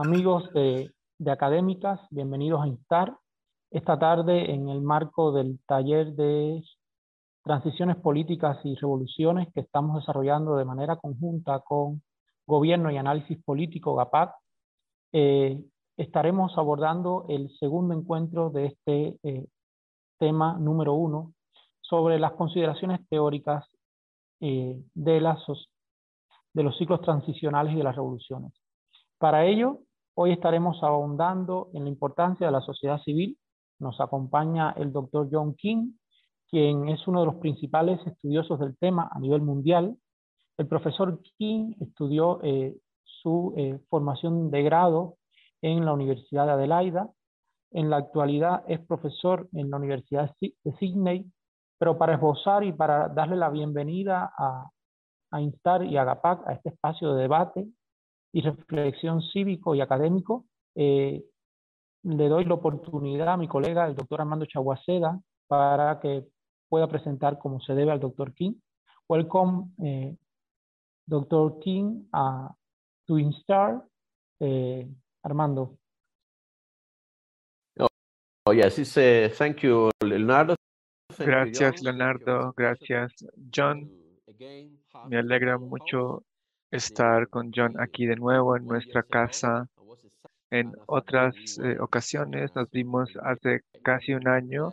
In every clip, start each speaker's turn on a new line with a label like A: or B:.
A: Amigos de, académicas. Bienvenidos a Instar. Esta tarde, en el marco del taller de transiciones políticas y revoluciones que estamos desarrollando de manera conjunta con Gobierno y Análisis Político, GAPAC, eh, estaremos abordando el segundo encuentro de este eh, tema número uno sobre las consideraciones teóricas eh, de los ciclos transicionales y de las revoluciones. Para ello, hoy estaremos ahondando en la importancia de la sociedad civil. Nos acompaña el doctor John King, quien es uno de los principales estudiosos del tema a nivel mundial. El profesor King estudió eh, su eh, formación de grado en la Universidad de Adelaida. En la actualidad es profesor en la Universidad de Sydney, pero para esbozar y para darle la bienvenida a, a Instar y a GAPAC, a este espacio de debate, y reflexión cívico y académico, eh, le doy la oportunidad a mi colega, el doctor Armando Chaguaceda, para que pueda presentar como se debe al doctor King. Welcome, eh, Dr. King, a Twin Star. Eh, Armando.
B: Oh, yes, it's, uh, thank you, Leonardo.
C: Gracias, Leonardo. Gracias, John. Me alegra mucho estar con John aquí de nuevo en nuestra casa. En otras eh, ocasiones nos vimos hace casi un año,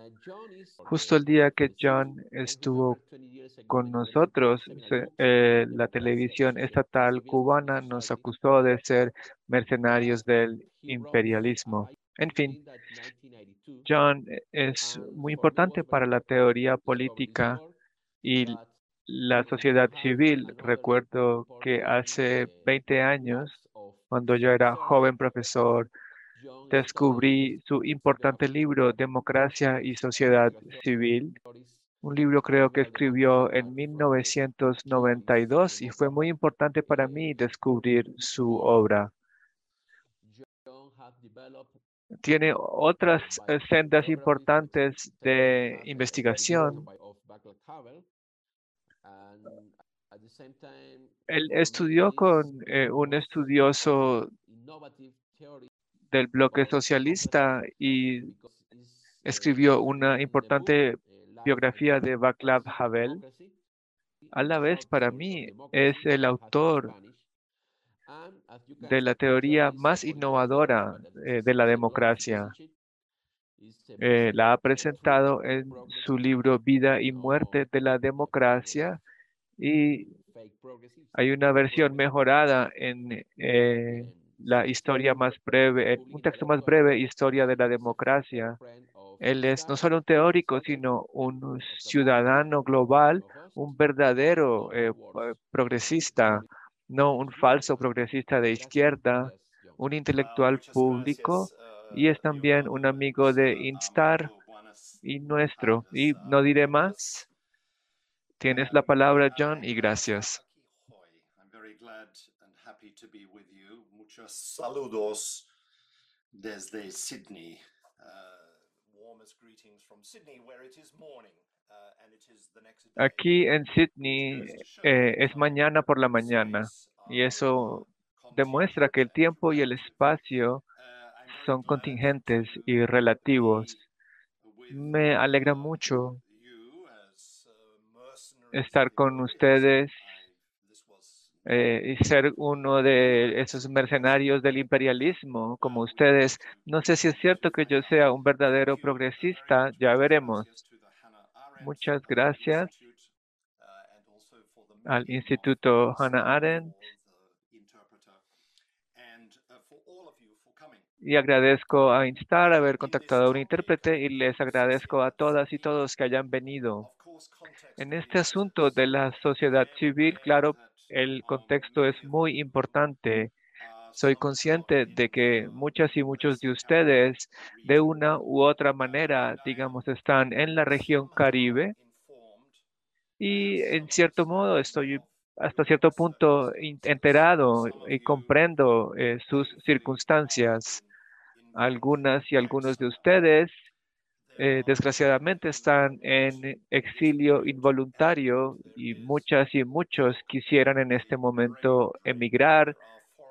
C: justo el día que John estuvo con nosotros, eh, la televisión estatal cubana nos acusó de ser mercenarios del imperialismo. En fin, John es muy importante para la teoría política y la sociedad civil. Recuerdo que hace 20 años, cuando yo era joven profesor, descubrí su importante libro, Democracia y Sociedad Civil. Un libro creo que escribió en 1992 y fue muy importante para mí descubrir su obra. Tiene otras sendas importantes de investigación él estudió con eh, un estudioso del bloque socialista y escribió una importante biografía de Václav Havel. A la vez, para mí, es el autor de la teoría más innovadora eh, de la democracia. Eh, la ha presentado en su libro Vida y Muerte de la Democracia y hay una versión mejorada en eh, la historia más breve, un texto más breve, Historia de la Democracia. Él es no solo un teórico, sino un ciudadano global, un verdadero eh, progresista, no un falso progresista de izquierda, un intelectual público y es también un amigo de Instar y nuestro. Y no diré más. Tienes la palabra, John, y gracias.
D: Muchos saludos desde Sydney.
C: Aquí en Sydney eh, es mañana por la mañana y eso demuestra que el tiempo y el espacio uh, son contingentes y relativos. Me alegra mucho estar con ustedes eh, y ser uno de esos mercenarios del imperialismo como ustedes. No sé si es cierto que yo sea un verdadero progresista, ya veremos. Muchas gracias al Instituto Hannah Arendt y agradezco a Instar haber contactado a un intérprete y les agradezco a todas y todos que hayan venido. En este asunto de la sociedad civil, claro, el contexto es muy importante. Soy consciente de que muchas y muchos de ustedes, de una u otra manera, digamos, están en la región Caribe y en cierto modo estoy hasta cierto punto enterado y comprendo eh, sus circunstancias. Algunas y algunos de ustedes eh, desgraciadamente están en exilio involuntario y muchas y muchos quisieran en este momento emigrar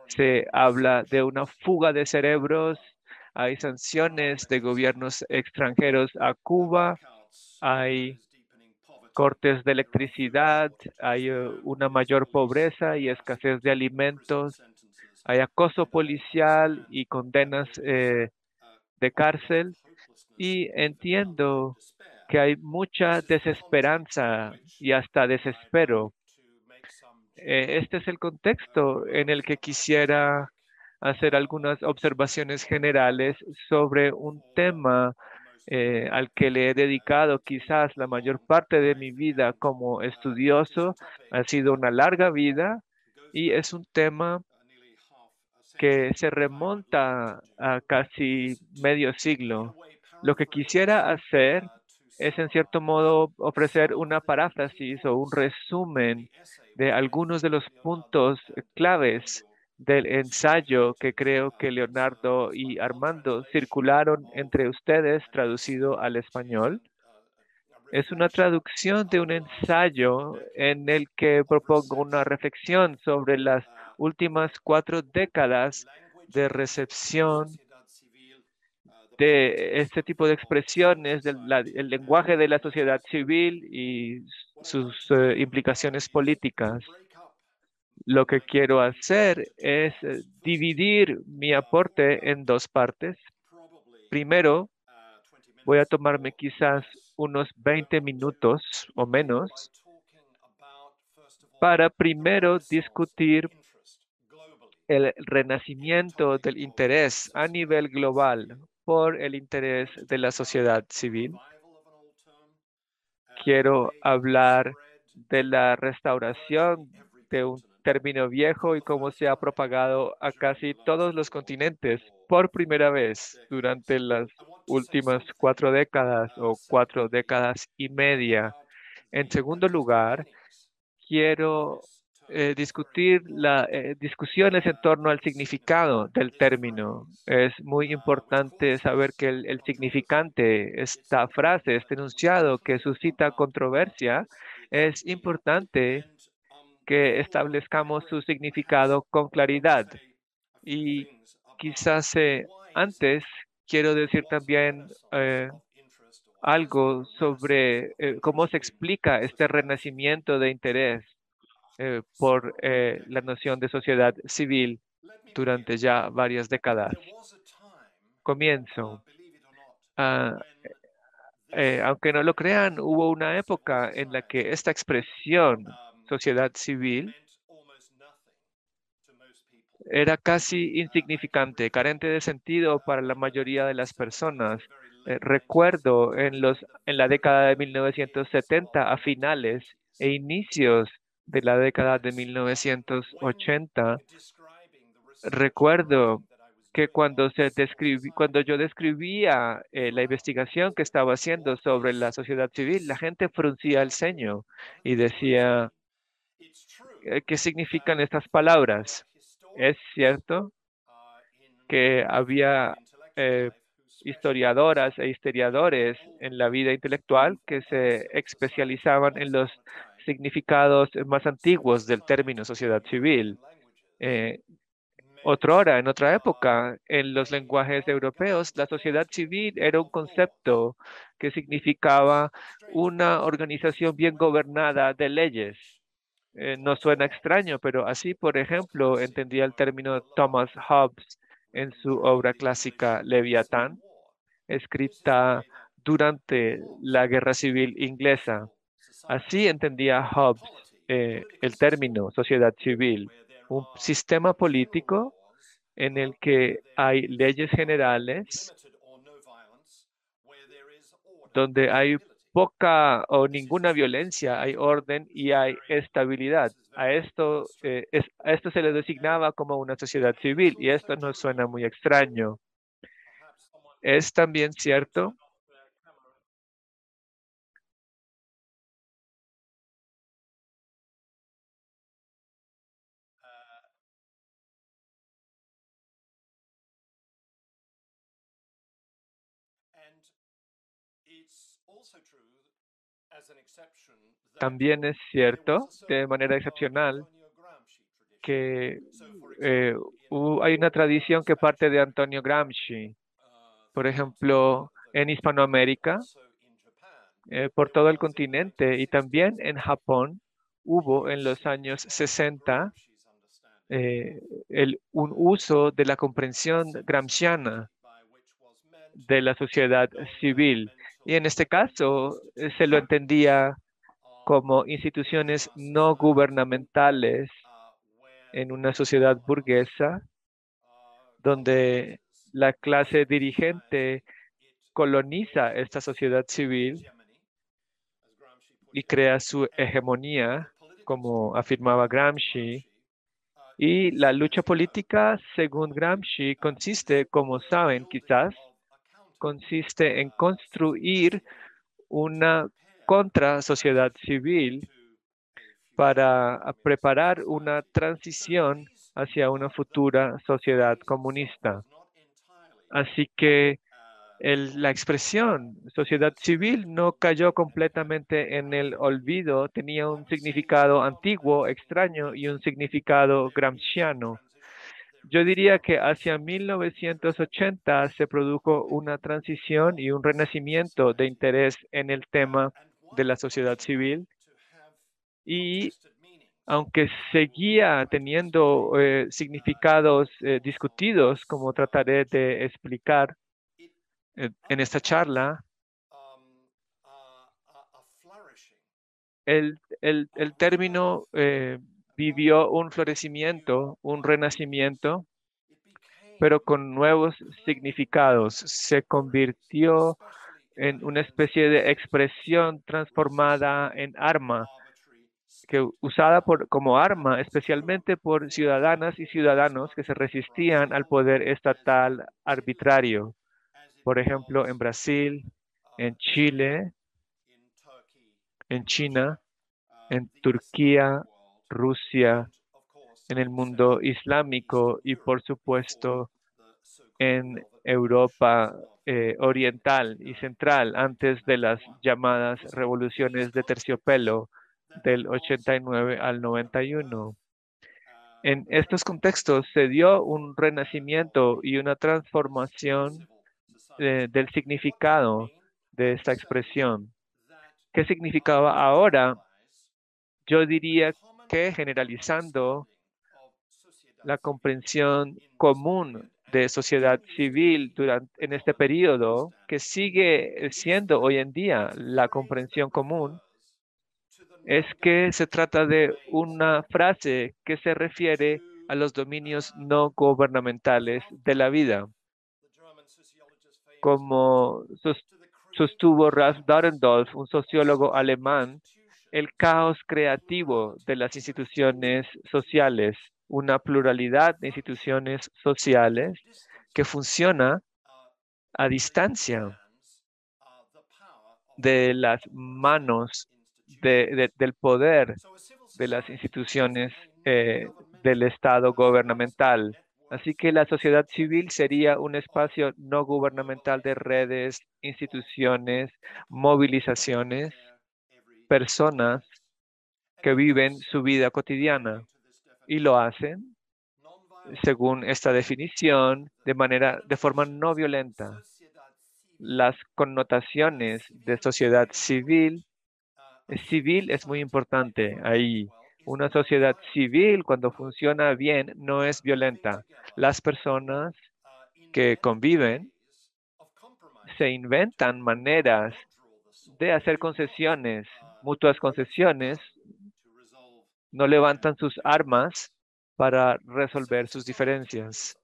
C: Se habla de una fuga de cerebros, hay sanciones de gobiernos extranjeros a Cuba, hay cortes de electricidad, hay eh, una mayor pobreza y escasez de alimentos, hay acoso policial y condenas eh, de cárcel. Y entiendo que hay mucha desesperanza y hasta desespero. Eh, este es el contexto en el que quisiera hacer algunas observaciones generales sobre un tema eh, al que le he dedicado quizás la mayor parte de mi vida como estudioso. Ha sido una larga vida y es un tema que se remonta a casi medio siglo. Lo que quisiera hacer es en cierto modo ofrecer una paráfrasis o un resumen de algunos de los puntos claves del ensayo que creo que Leonardo y Armando circularon entre ustedes traducido al español. Es una traducción de un ensayo en el que propongo una reflexión sobre las últimas cuatro décadas de recepción de este tipo de expresiones del lenguaje de la sociedad civil y sus eh, implicaciones políticas. Lo que quiero hacer es eh, dividir mi aporte en dos partes. Primero, voy a tomarme quizás unos 20 minutos o menos para primero discutir el renacimiento del interés a nivel global por el interés de la sociedad civil. Quiero hablar de la restauración de un término viejo y cómo se ha propagado a casi todos los continentes por primera vez durante las últimas cuatro décadas o cuatro décadas y media. En segundo lugar, quiero eh, discutir las eh, discusiones en torno al significado del término. Es muy importante saber que el, significante, esta frase, este enunciado que suscita controversia, es importante que establezcamos su significado con claridad. Y quizás eh, antes quiero decir también algo sobre cómo se explica este renacimiento de interés eh, por eh, la noción de sociedad civil durante ya varias décadas. Comienzo. Ah, eh, aunque no lo crean, hubo una época en la que esta expresión, sociedad civil, era casi insignificante, carente de sentido para la mayoría de las personas. recuerdo en, los, en la década de 1970 a finales e inicios de la década de 1980, recuerdo que cuando, se cuando yo describía eh, la investigación que estaba haciendo sobre la sociedad civil, la gente fruncía el ceño y decía, eh, ¿qué significan estas palabras? Es cierto que había eh, historiadoras e historiadores en la vida intelectual que se especializaban en los significados más antiguos del término sociedad civil. Eh, otra hora, en otra época, en los lenguajes europeos, la sociedad civil era un concepto que significaba una organización bien gobernada de leyes. Eh, no suena extraño, pero así, por ejemplo, entendía el término Thomas Hobbes en su obra clásica Leviatán, escrita durante la Guerra Civil Inglesa. Así entendía Hobbes eh, el término sociedad civil, un sistema político en el que hay leyes generales donde hay poca o ninguna violencia, hay orden y hay estabilidad. A esto, eh, a esto se le designaba como una sociedad civil y esto no suena muy extraño. Es también cierto También es cierto, de manera excepcional, que eh, hay una tradición que parte de Antonio Gramsci. Por ejemplo, en Hispanoamérica, eh, por todo el continente y también en Japón, hubo en los años 60 eh, el, un uso de la comprensión gramsciana de la sociedad civil. Y en este caso eh, se lo entendía como instituciones no gubernamentales en una sociedad burguesa donde la clase dirigente coloniza esta sociedad civil y crea su hegemonía, como afirmaba Gramsci. Y la lucha política, según Gramsci, consiste, como saben quizás, consiste en construir una contra sociedad civil para preparar una transición hacia una futura sociedad comunista. Así que la expresión sociedad civil no cayó completamente en el olvido, tenía un significado antiguo, extraño y un significado gramsciano. Yo diría que hacia 1980 se produjo una transición y un renacimiento de interés en el tema de la sociedad civil. Y aunque seguía teniendo eh, significados eh, discutidos, como trataré de explicar, en esta charla, el, el, el término eh, vivió un florecimiento, un renacimiento, pero con nuevos significados. Se convirtió en una especie de expresión transformada en arma, que usada por, como arma especialmente por ciudadanas y ciudadanos que se resistían al poder estatal arbitrario por ejemplo, en Brasil, en Chile, en China, en Turquía, Rusia, en el mundo islámico y, por supuesto, en Europa eh, oriental y central antes de las llamadas revoluciones de terciopelo del 89 al 91. En estos contextos se dio un renacimiento y una transformación del significado de esta expresión. ¿Qué significaba ahora? Yo diría generalizando la comprensión común de sociedad civil durante, en este periodo, que sigue siendo hoy en día la comprensión común, es que se trata de una frase que se refiere a los dominios no gubernamentales de la vida. Como sostuvo Ralph Dahrendorf, un sociólogo alemán, el caos creativo de las instituciones sociales, una pluralidad de instituciones sociales que funciona a distancia de las manos del poder de las instituciones eh, del Estado gubernamental. Así que la sociedad civil sería un espacio no gubernamental de redes, instituciones, movilizaciones, personas que viven su vida cotidiana y lo hacen según esta definición de manera de forma no violenta. Las connotaciones de sociedad civil civil es muy importante ahí. Una sociedad civil, cuando funciona bien, no es violenta. Las personas que conviven se inventan maneras de hacer concesiones, mutuas concesiones, no levantan sus armas para resolver sus diferencias.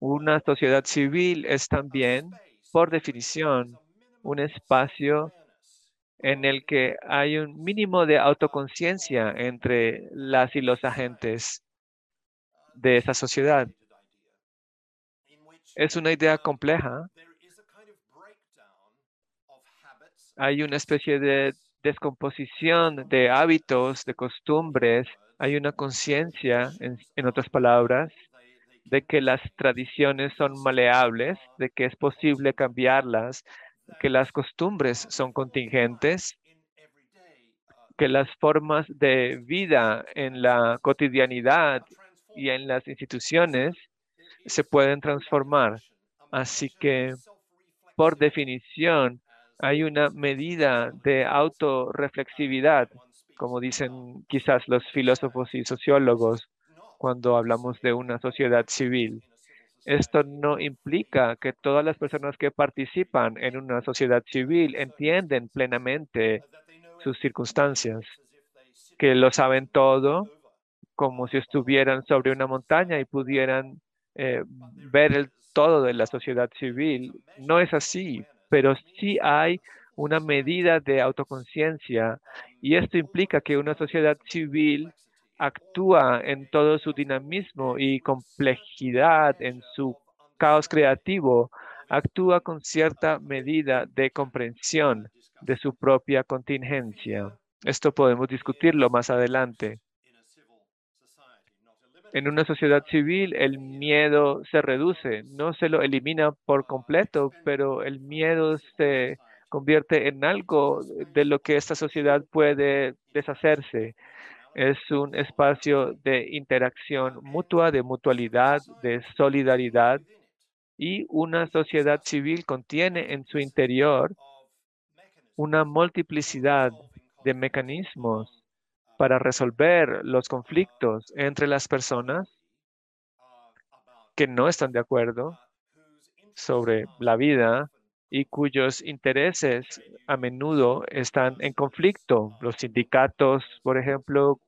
C: Una sociedad civil es también, por definición, un espacio en el que hay un mínimo de autoconciencia entre las y los agentes de esa sociedad. Es una idea compleja. Hay una especie de descomposición de hábitos, de costumbres. Hay una conciencia, en, otras palabras, de que las tradiciones son maleables, de que es posible cambiarlas, que las costumbres son contingentes que las formas de vida en la cotidianidad y en las instituciones se pueden transformar. Así que, por definición, hay una medida de autorreflexividad, como dicen quizás los filósofos y sociólogos cuando hablamos de una sociedad civil. Esto no implica que todas las personas que participan en una sociedad civil entienden plenamente sus circunstancias, que lo saben todo como si estuvieran sobre una montaña y pudieran eh, ver el todo de la sociedad civil. No es así, pero sí hay una medida de autoconciencia y esto implica que una sociedad civil actúa en todo su dinamismo y complejidad, en su caos creativo, actúa con cierta medida de comprensión de su propia contingencia. Esto podemos discutirlo más adelante. En una sociedad civil el miedo se reduce, no se lo elimina por completo, pero el miedo se convierte en algo de lo que esta sociedad puede deshacerse. Es un espacio de interacción mutua, de mutualidad, de solidaridad y una sociedad civil contiene en su interior una multiplicidad de mecanismos para resolver los conflictos entre las personas que no están de acuerdo sobre la vida y cuyos intereses a menudo están en conflicto. Los sindicatos, por ejemplo,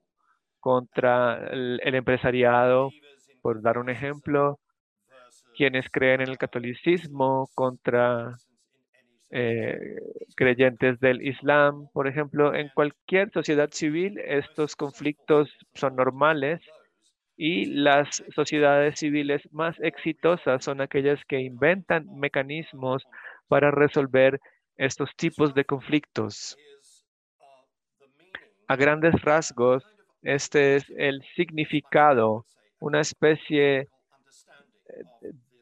C: contra el, empresariado, por dar un ejemplo, quienes creen en el catolicismo contra eh, creyentes del Islam, por ejemplo, en cualquier sociedad civil estos conflictos son normales y las sociedades civiles más exitosas son aquellas que inventan mecanismos para resolver estos tipos de conflictos. A grandes rasgos, este es el significado, una especie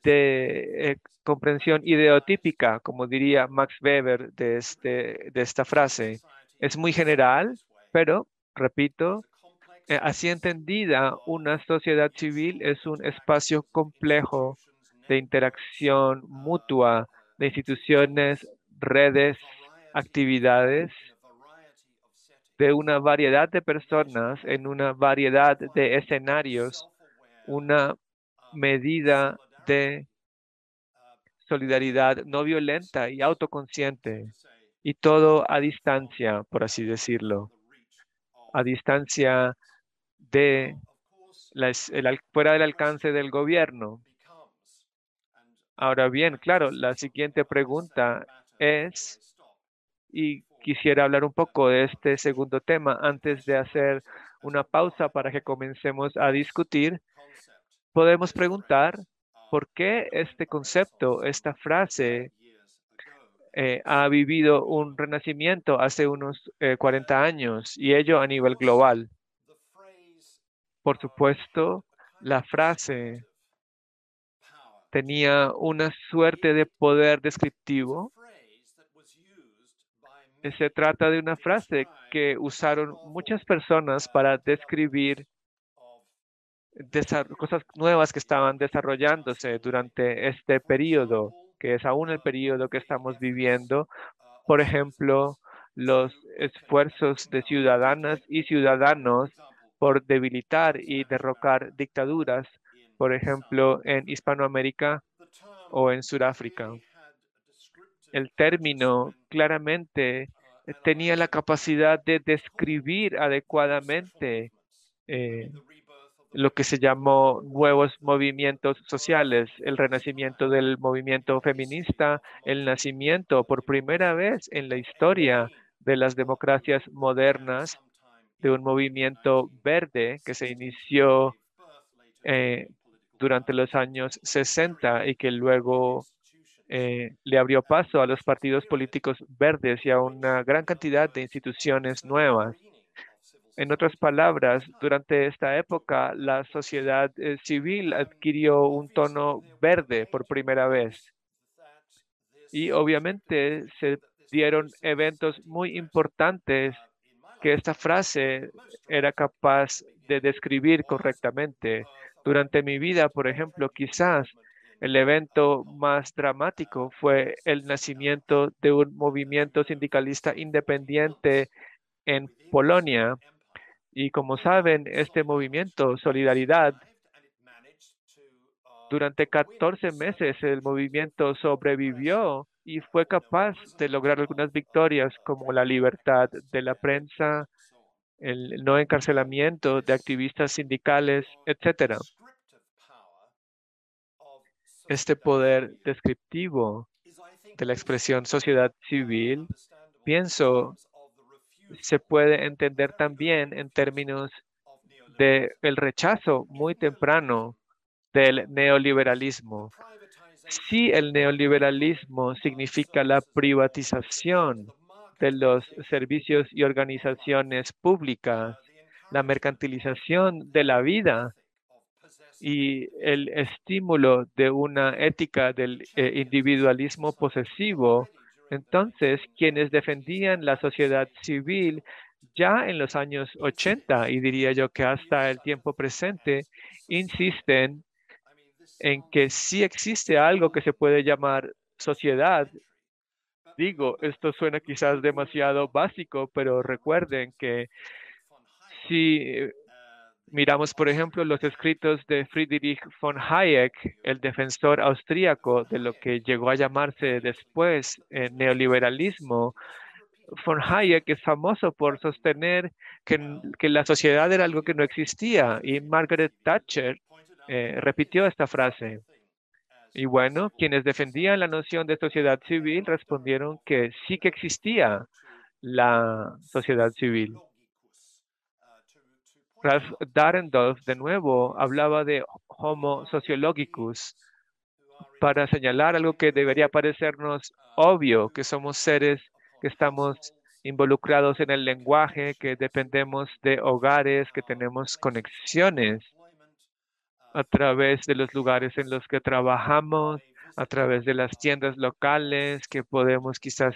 C: de eh, comprensión ideotípica, como diría Max Weber de, este, de esta frase. Es muy general, pero, repito, eh, así entendida, una sociedad civil es un espacio complejo de interacción mutua de instituciones, redes, actividades de una variedad de personas en una variedad de escenarios, una medida de solidaridad no violenta y autoconsciente, y todo a distancia, por así decirlo, a distancia de fuera del alcance del gobierno. Ahora bien, claro, la siguiente pregunta es, y quisiera hablar un poco de este segundo tema antes de hacer una pausa para que comencemos a discutir, podemos preguntar por qué este concepto, esta frase, eh, ha vivido un renacimiento hace unos 40 eh, años y ello a nivel global. Por supuesto, la frase tenía una suerte de poder descriptivo. Se trata de una frase que usaron muchas personas para describir cosas nuevas que estaban desarrollándose durante este periodo, que es aún el periodo que estamos viviendo. Por ejemplo, los esfuerzos de ciudadanas y ciudadanos por debilitar y derrocar dictaduras por ejemplo, en Hispanoamérica o en Sudáfrica. El término claramente tenía la capacidad de describir adecuadamente eh, lo que se llamó nuevos movimientos sociales, el renacimiento del movimiento feminista, el nacimiento por primera vez en la historia de las democracias modernas de un movimiento verde que se inició eh, durante los años 60 y que luego eh, le abrió paso a los partidos políticos verdes y a una gran cantidad de instituciones nuevas. En otras palabras, durante esta época, la sociedad eh, civil adquirió un tono verde por primera vez. Y obviamente se dieron eventos muy importantes que esta frase era capaz de describir correctamente. Durante mi vida, por ejemplo, quizás el evento más dramático fue el nacimiento de un movimiento sindicalista independiente en Polonia. Y como saben, este movimiento, Solidaridad, durante 14 meses el movimiento sobrevivió y fue capaz de lograr algunas victorias como la libertad de la prensa, el no encarcelamiento de activistas sindicales, etc. Este poder descriptivo de la expresión sociedad civil, pienso, se puede entender también en términos de el rechazo muy temprano del neoliberalismo. Si el neoliberalismo significa la privatización de los servicios y organizaciones públicas, la mercantilización de la vida y el estímulo de una ética del eh, individualismo posesivo, entonces quienes defendían la sociedad civil ya en los años 80 y diría yo que hasta el tiempo presente insisten en que sí existe algo que se puede llamar sociedad. Digo, esto suena quizás demasiado básico, pero recuerden que si miramos, por ejemplo, los escritos de Friedrich von Hayek, el defensor austríaco de lo que llegó a llamarse después eh, neoliberalismo, von Hayek es famoso por sostener que, la sociedad era algo que no existía y Margaret Thatcher eh, repitió esta frase. Y bueno, quienes defendían la noción de sociedad civil respondieron que sí que existía la sociedad civil. Ralph Dahrendorf, de nuevo, hablaba de Homo sociologicus para señalar algo que debería parecernos obvio, que somos seres que estamos involucrados en el lenguaje, que dependemos de hogares, que tenemos conexiones a través de los lugares en los que trabajamos, a través de las tiendas locales, que podemos quizás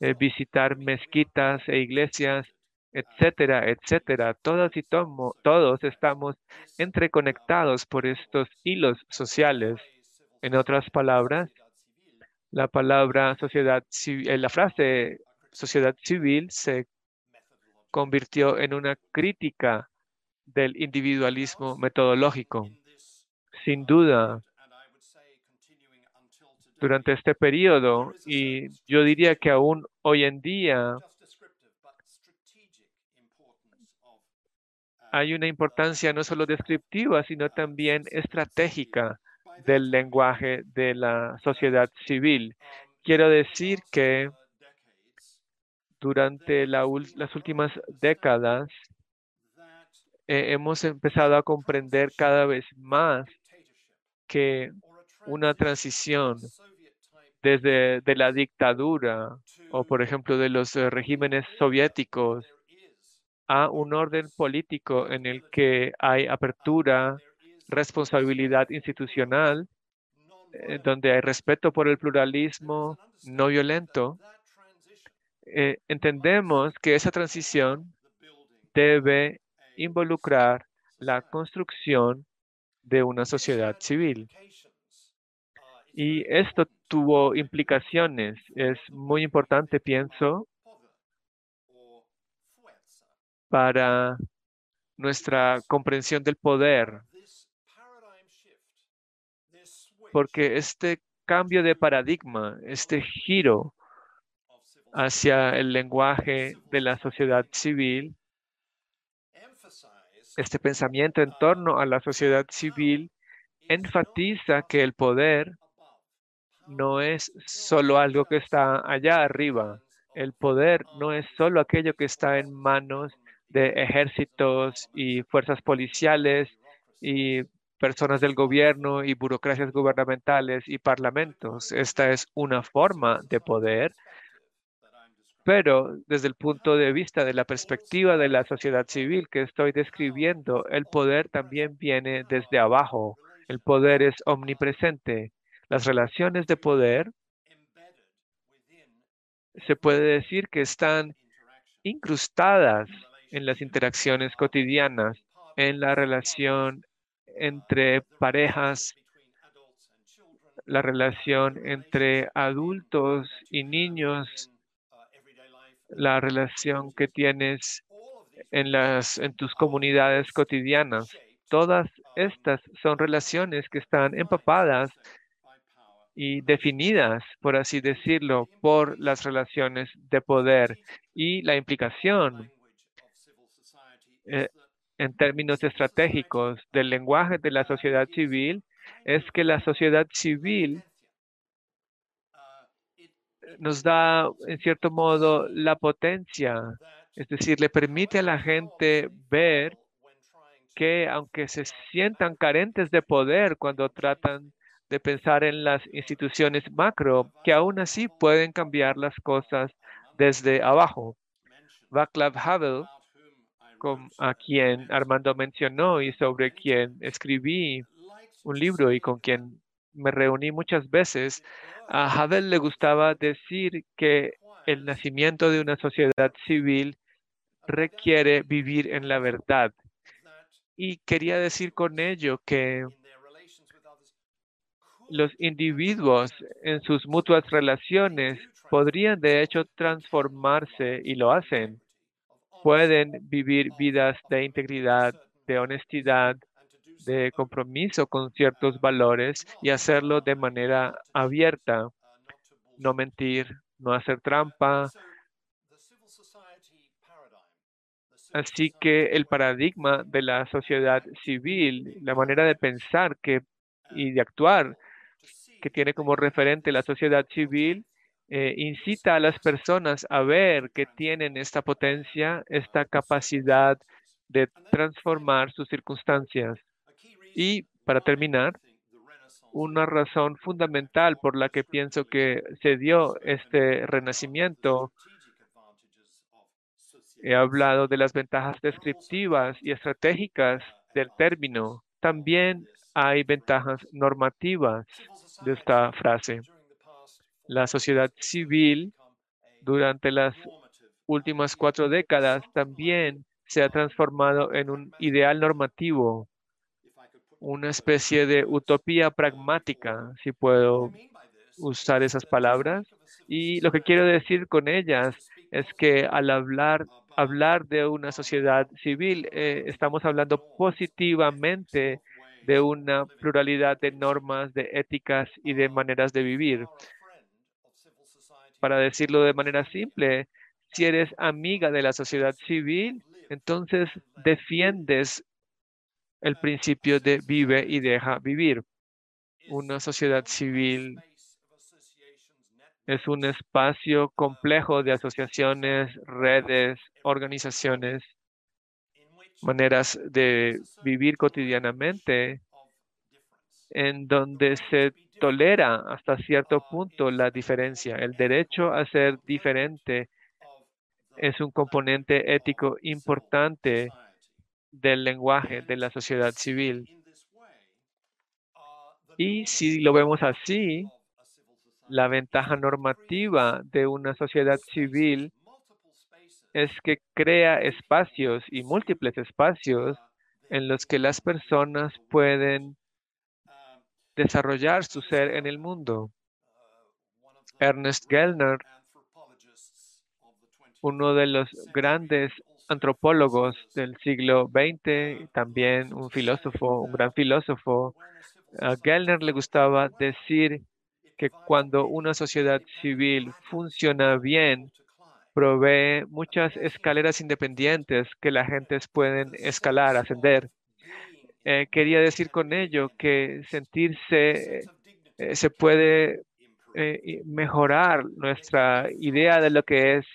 C: eh, visitar mezquitas e iglesias, etcétera, etcétera. Todos y todos estamos entreconectados por estos hilos sociales. En otras palabras, la palabra sociedad civil, eh, la frase sociedad civil se convirtió en una crítica del individualismo metodológico sin duda, durante este periodo, y yo diría que aún hoy en día hay una importancia no solo descriptiva, sino también estratégica del lenguaje de la sociedad civil. Quiero decir que durante las últimas décadas eh, hemos empezado a comprender cada vez más que una transición desde de la dictadura o, por ejemplo, de los eh, regímenes soviéticos a un orden político en el que hay apertura, responsabilidad institucional, eh, donde hay respeto por el pluralismo no violento, eh, entendemos que esa transición debe involucrar la construcción de una sociedad civil. Y esto tuvo implicaciones. Es muy importante, pienso, para nuestra comprensión del poder. Porque este cambio de paradigma, este giro hacia el lenguaje de la sociedad civil, este pensamiento en torno a la sociedad civil enfatiza que el poder no es solo algo que está allá arriba. El poder no es solo aquello que está en manos de ejércitos y fuerzas policiales y personas del gobierno y burocracias gubernamentales y parlamentos. Esta es una forma de poder pero desde el punto de vista de la perspectiva de la sociedad civil que estoy describiendo, el poder también viene desde abajo. El poder es omnipresente. Las relaciones de poder se puede decir que están incrustadas en las interacciones cotidianas, en la relación entre parejas, la relación entre adultos y niños, la relación que tienes en, las, en tus comunidades cotidianas. Todas estas son relaciones que están empapadas y definidas, por así decirlo, por las relaciones de poder y la implicación eh, en términos estratégicos del lenguaje de la sociedad civil es que la sociedad civil nos da, en cierto modo, la potencia, es decir, le permite a la gente ver que aunque se sientan carentes de poder cuando tratan de pensar en las instituciones macro, que aún así pueden cambiar las cosas desde abajo. Václav Havel, a quien Armando mencionó y sobre quien escribí un libro y con quien me reuní muchas veces, a Havel le gustaba decir que el nacimiento de una sociedad civil requiere vivir en la verdad. Y quería decir con ello que los individuos en sus mutuas relaciones podrían de hecho transformarse y lo hacen. Pueden vivir vidas de integridad, de honestidad, de compromiso con ciertos valores y hacerlo de manera abierta. No mentir, no hacer trampa. Así que el paradigma de la sociedad civil, la manera de pensar que, y de actuar que tiene como referente la sociedad civil, eh, incita a las personas a ver que tienen esta potencia, esta capacidad de transformar sus circunstancias. Y para terminar, una razón fundamental por la que pienso que se dio este renacimiento, he hablado de las ventajas descriptivas y estratégicas del término. También hay ventajas normativas de esta frase. La sociedad civil durante las últimas cuatro décadas también se ha transformado en un ideal normativo, una especie de utopía pragmática, si puedo usar esas palabras. Y lo que quiero decir con ellas es que al hablar, hablar de una sociedad civil, eh, estamos hablando positivamente de una pluralidad de normas, de éticas y de maneras de vivir. Para decirlo de manera simple, si eres amiga de la sociedad civil, entonces defiendes el principio de vive y deja vivir. Una sociedad civil es un espacio complejo de asociaciones, redes, organizaciones maneras de vivir cotidianamente en donde se tolera hasta cierto punto la diferencia. El derecho a ser diferente es un componente ético importante del lenguaje de la sociedad civil. Y si lo vemos así, la ventaja normativa de una sociedad civil es que crea espacios y múltiples espacios en los que las personas pueden desarrollar su ser en el mundo. Ernest Gellner, uno de los grandes antropólogos del siglo XX, también un filósofo, un gran filósofo, a Gellner le gustaba decir que cuando una sociedad civil funciona bien, provee muchas escaleras independientes que la gente pueden escalar, ascender. Eh, quería decir con ello que sentirse eh, se puede eh, mejorar nuestra idea de lo que es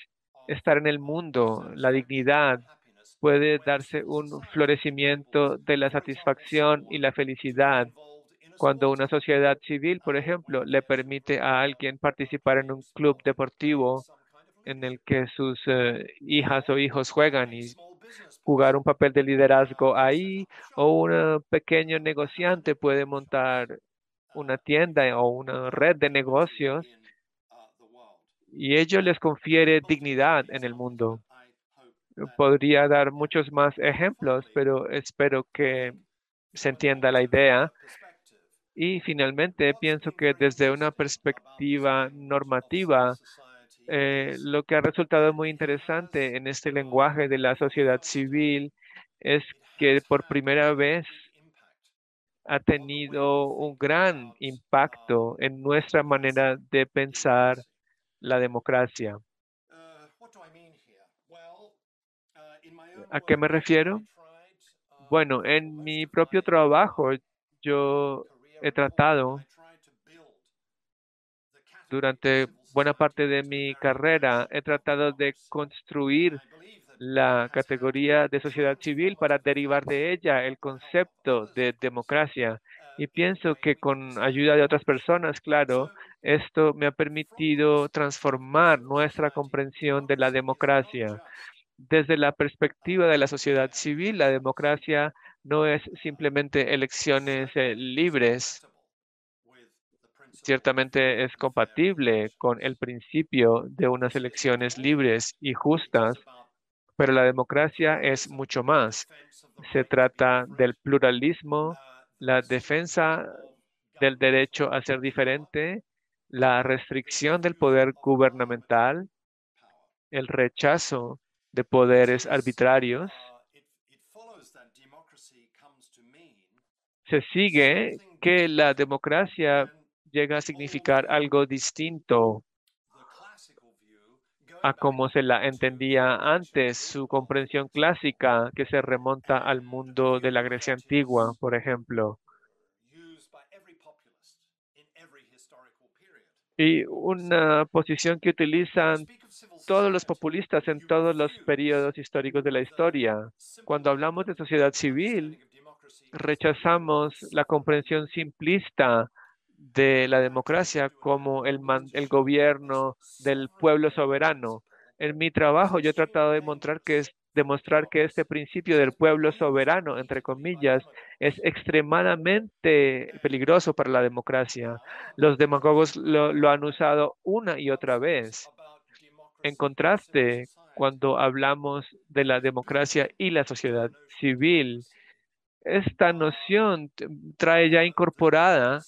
C: estar en el mundo, la dignidad, puede darse un florecimiento de la satisfacción y la felicidad. Cuando una sociedad civil, por ejemplo, le permite a alguien participar en un club deportivo en el que sus hijas o hijos juegan y jugar un papel de liderazgo ahí, o un pequeño negociante puede montar una tienda o una red de negocios y ello les confiere dignidad en el mundo. Podría dar muchos más ejemplos, pero espero que se entienda la idea. Y finalmente, pienso que desde una perspectiva normativa, eh, lo que ha resultado muy interesante en este lenguaje de la sociedad civil es que por primera vez ha tenido un gran impacto en nuestra manera de pensar la democracia. ¿A qué me refiero? Bueno, en mi propio trabajo yo he tratado durante buena parte de mi carrera, he tratado de construir la categoría de sociedad civil para derivar de ella el concepto de democracia. Y pienso que con ayuda de otras personas, claro, esto me ha permitido transformar nuestra comprensión de la democracia. Desde la perspectiva de la sociedad civil, la democracia no es simplemente elecciones eh, libres. Ciertamente es compatible con el principio de unas elecciones libres y justas, pero la democracia es mucho más. Se trata del pluralismo, la defensa del derecho a ser diferente, la restricción del poder gubernamental, el rechazo de poderes arbitrarios, se sigue que la democracia llega a significar algo distinto a como se la entendía antes, su comprensión clásica que se remonta al mundo de la Grecia antigua, por ejemplo. Y una posición que utilizan todos los populistas en todos los periodos históricos de la historia. Cuando hablamos de sociedad civil, rechazamos la comprensión simplista de la democracia como el, el gobierno del pueblo soberano. En mi trabajo yo he tratado de demostrar que, es, demostrar que este principio del pueblo soberano, entre comillas, es extremadamente peligroso para la democracia. Los demagogos lo, lo han usado una y otra vez. En contraste, cuando hablamos de la democracia y la sociedad civil, esta noción trae ya incorporada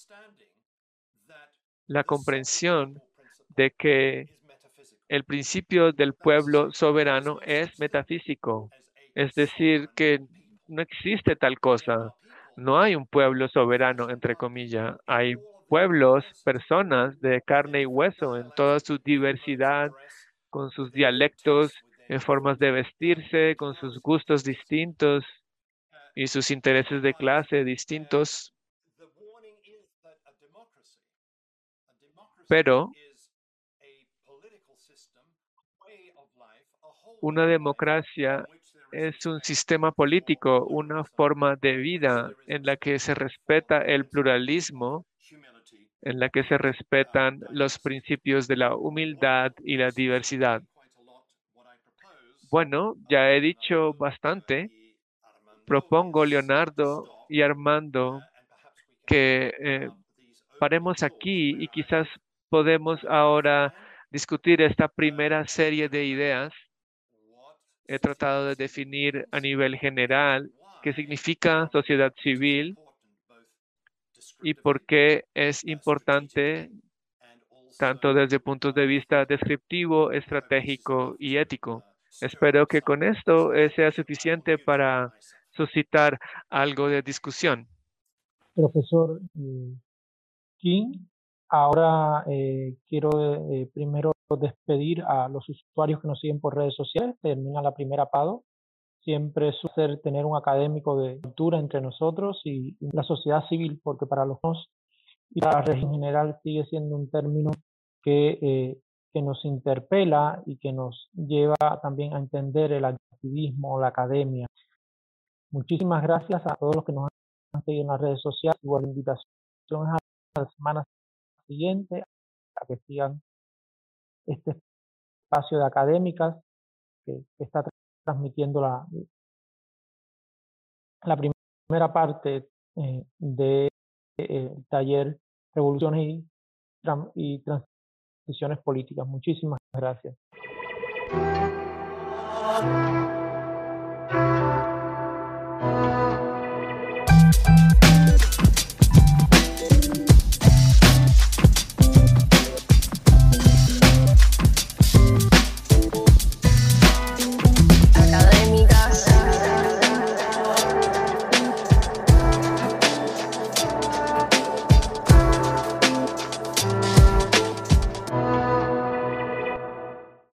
C: la comprensión de que el principio del pueblo soberano es metafísico, es decir, que no existe tal cosa. No hay un pueblo soberano, entre comillas. Hay pueblos, personas de carne y hueso en toda su diversidad, con sus dialectos, en formas de vestirse, con sus gustos distintos y sus intereses de clase distintos. Pero una democracia es un sistema político, una forma de vida en la que se respeta el pluralismo, en la que se respetan los principios de la humildad y la diversidad. Bueno, ya he dicho bastante. Propongo, Leonardo y Armando, que eh, paremos aquí y quizás podemos ahora discutir esta primera serie de ideas. He tratado de definir a nivel general qué significa sociedad civil y por qué es importante tanto desde puntos de vista descriptivo, estratégico y ético. Espero que con esto eh, sea suficiente para suscitar algo de discusión.
A: Profesor eh, King, Ahora eh, quiero eh, primero despedir a los usuarios que nos siguen por redes sociales. Termina la primera PADO. Siempre suele tener un académico de cultura entre nosotros y, la sociedad civil, porque para los dos y la región general sigue siendo un término que, eh, que nos interpela y que nos lleva también a entender el activismo, la academia. Muchísimas gracias a todos los que nos han seguido en las redes sociales. Igual invitación a las semanas siguiente, a que sigan este espacio de académicas que, está transmitiendo la, la primera parte eh, del de, taller Revoluciones y Transiciones Políticas. Muchísimas gracias.